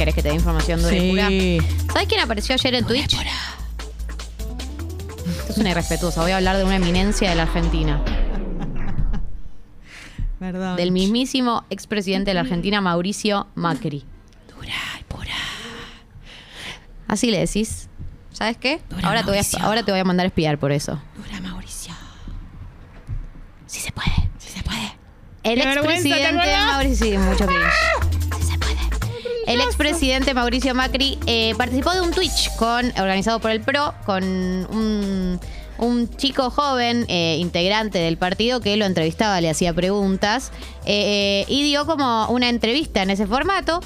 ¿Querés que te dé información dura y pura? Sí. ¿Sabes quién apareció ayer en Twitch? Esto es una irrespetuosa. Voy a hablar de una eminencia de la Argentina. Perdón. Del mismísimo expresidente de la Argentina, Mauricio Macri. Dura y pura. Así le decís. ¿Sabes qué? Dura, Ahora te, voy a, ahora te voy a mandar a espiar por eso. Dura, Mauricio. Sí se puede. Sí se puede. El Qué vergüenza, ¿te expresidente? Mauricio. Sí, mucho cringe. El expresidente Mauricio Macri eh, participó de un Twitch con, organizado por el PRO con un, un chico joven, eh, integrante del partido, que lo entrevistaba, le hacía preguntas eh, y dio como una entrevista en ese formato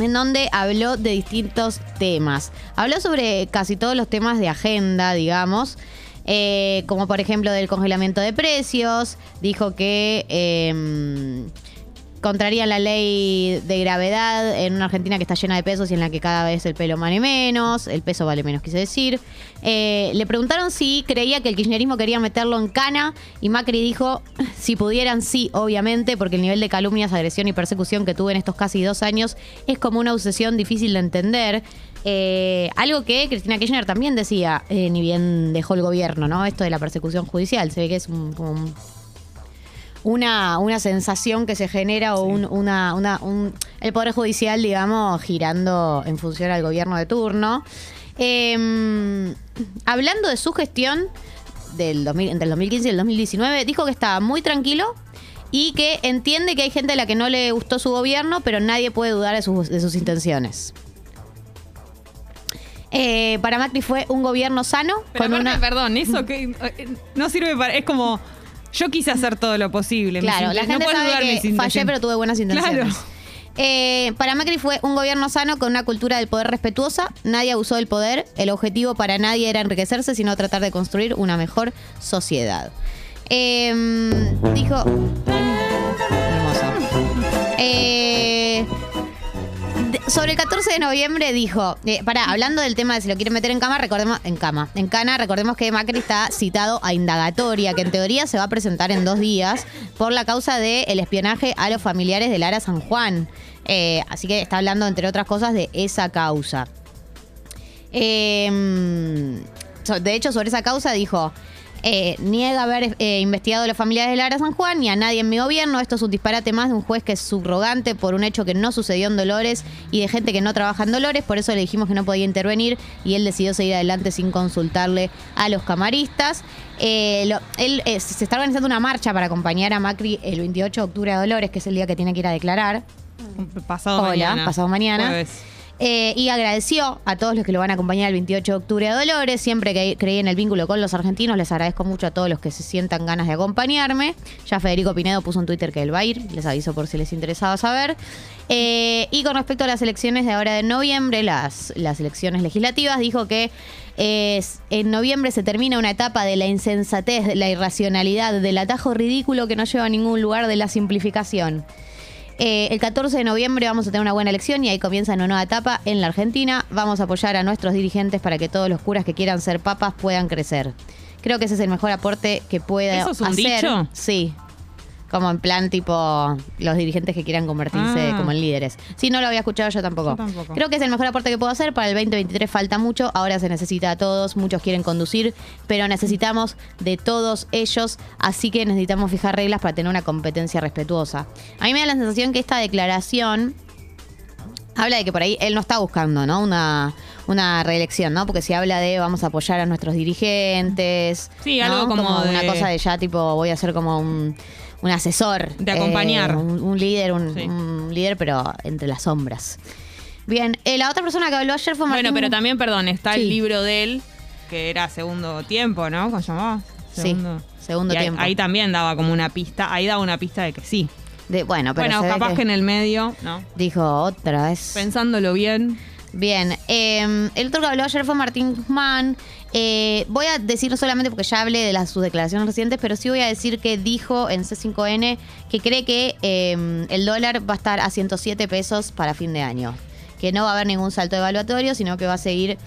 en donde habló de distintos temas. Habló sobre casi todos los temas de agenda, digamos, eh, como por ejemplo del congelamiento de precios, dijo que eh, contraría la ley de gravedad en una Argentina que está llena de pesos y en la que cada vez el pelo vale menos, el peso vale menos, quise decir. Eh, le preguntaron si creía que el kirchnerismo quería meterlo en cana y Macri dijo, si pudieran, sí, obviamente, porque el nivel de calumnias, agresión y persecución que tuve en estos casi dos años es como una obsesión difícil de entender. Eh, algo que Cristina Kirchner también decía, eh, ni bien dejó el gobierno, ¿no? Esto de la persecución judicial, se ve que es un- como un una, una sensación que se genera o un, una, una- un- el Poder Judicial, digamos, girando en función al gobierno de turno. Eh, hablando de su gestión del 2000 entre el 2015 y el 2019, dijo que estaba muy tranquilo y que entiende que hay gente a la que no le gustó su gobierno, pero nadie puede dudar de sus, de sus intenciones. Eh, para Macri fue un gobierno sano, Pero con aparte, una... perdón, eso que eh, no sirve para. Es como. Yo quise hacer todo lo posible. Claro, la no gente sabe que fallé, pero tuve buenas intenciones. Claro. Eh, para Macri fue un gobierno sano con una cultura del poder respetuosa. Nadie abusó del poder. El objetivo para nadie era enriquecerse, sino tratar de construir una mejor sociedad. Eh, dijo. Hermoso. Eh, sobre el 14 de noviembre dijo, eh, pará, hablando del tema de si lo quieren meter en cama, recordemos, en cama, en cana, recordemos que Macri está citado a indagatoria, que en teoría se va a presentar en dos días por la causa del espionaje a los familiares de Lara San Juan. Eh, así que está hablando, entre otras cosas, de esa causa. So- de hecho, sobre esa causa dijo, eh, niega haber eh, investigado a los familiares de Lara San Juan ni a nadie en mi gobierno. Esto es un disparate más de un juez que es subrogante por un hecho que no sucedió en Dolores y de gente que no trabaja en Dolores. Por eso le dijimos que no podía intervenir y él decidió seguir adelante sin consultarle a los camaristas. Eh, lo- él eh, se está organizando una marcha para acompañar a Macri el 28 de octubre a Dolores, que es el día que tiene que ir a declarar. Pasado Hola, mañana. pasado mañana. Jueves. Eh, y agradeció a todos los que lo van a acompañar el 28 de octubre a Dolores. Siempre que creí en el vínculo con los argentinos, les agradezco mucho a todos los que se sientan ganas de acompañarme. Ya Federico Pinedo puso en Twitter que él va a ir, les aviso por si les interesaba saber. Eh, y con respecto a las elecciones de ahora de noviembre, las, las elecciones legislativas, dijo que eh, en noviembre se termina una etapa de la insensatez, de la irracionalidad, del atajo ridículo que no lleva a ningún lugar de la simplificación. Eh, el 14 de noviembre vamos a tener una buena elección y ahí comienza una nueva etapa en la Argentina. Vamos a apoyar a nuestros dirigentes para que todos los curas que quieran ser papas puedan crecer. Creo que ese es el mejor aporte que pueda ¿Eso es un hacer. dicho? Sí. Como en plan tipo los dirigentes que quieran convertirse Ah. como en líderes. Sí, no lo había escuchado yo tampoco. Yo tampoco. Creo que es el mejor aporte que puedo hacer. Para el 2023 falta mucho. Ahora se necesita a todos. Muchos quieren conducir, pero necesitamos de todos ellos. Así que necesitamos fijar reglas para tener una competencia respetuosa. A mí me da la sensación que esta declaración habla de que por ahí él no está buscando, ¿no? Una, una reelección, ¿no? Porque si habla de vamos a apoyar a nuestros dirigentes. Sí, ¿no? algo como una de- cosa de ya tipo voy a ser como un, un asesor. De acompañar. eh, un, un líder, un, Sí. un líder, pero entre las sombras. Bien, eh, la otra persona que habló ayer fue Martín. Bueno, pero también, perdón, está Sí. el libro de él, que era segundo tiempo, ¿no? ¿Cómo se llamaba? Sí, segundo Y ahí- tiempo. Ahí, también daba como una pista, ahí daba una pista de que sí. De- bueno, pero bueno, capaz que... en el medio, ¿no? dijo otra vez. Pensándolo bien. Bien, eh, el otro que habló ayer fue Martín Guzmán. Eh, voy a decir solamente porque ya hablé de las, sus declaraciones recientes, pero sí voy a decir que dijo en C5N que cree que eh, el dólar va a estar a 107 pesos para fin de año. Que no va a haber ningún salto evaluatorio, sino que va a seguir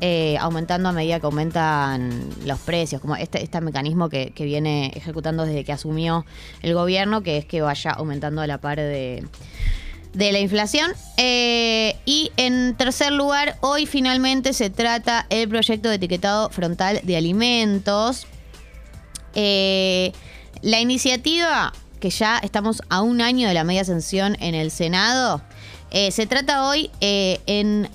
eh, aumentando a medida que aumentan los precios, como este, este mecanismo que, que viene ejecutando desde que asumió el gobierno, que es que vaya aumentando a la par de, de la inflación. Eh, y en tercer lugar, hoy finalmente se trata el proyecto de etiquetado frontal de alimentos. Eh, la iniciativa, que ya estamos a un año de la media ascensión en el Senado, eh, se trata hoy en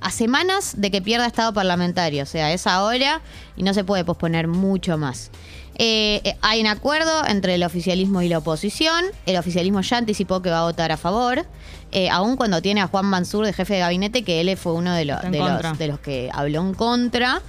a semanas de que pierda estado parlamentario, o sea, es ahora y no se puede posponer mucho más. Eh, eh, hay un acuerdo entre el oficialismo y la oposición. El oficialismo ya anticipó que va a votar a favor, eh, aun cuando tiene a Juan Mansur de jefe de gabinete, que él fue uno de, los, de los, que habló en contra.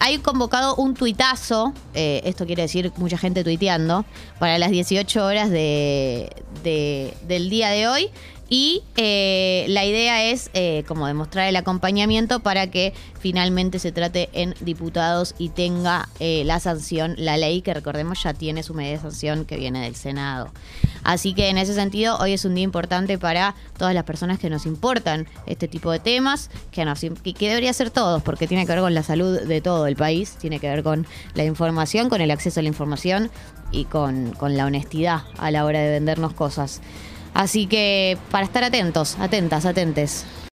hay convocado un tuitazo, esto quiere decir mucha gente tuiteando, para las 18 horas de, del día de hoy. Y eh, la idea es eh, como demostrar el acompañamiento para que finalmente se trate en diputados y tenga eh, la sanción, la ley que recordemos ya tiene su medida de sanción que viene del Senado. Así que en ese sentido hoy es un día importante para todas las personas que nos importan este tipo de temas, que, que debería ser todos, porque tiene que ver con la salud de todo el país, tiene que ver con la información, con el acceso a la información y con, con la honestidad a la hora de vendernos cosas. Así que para estar atentos, atentas, atentes.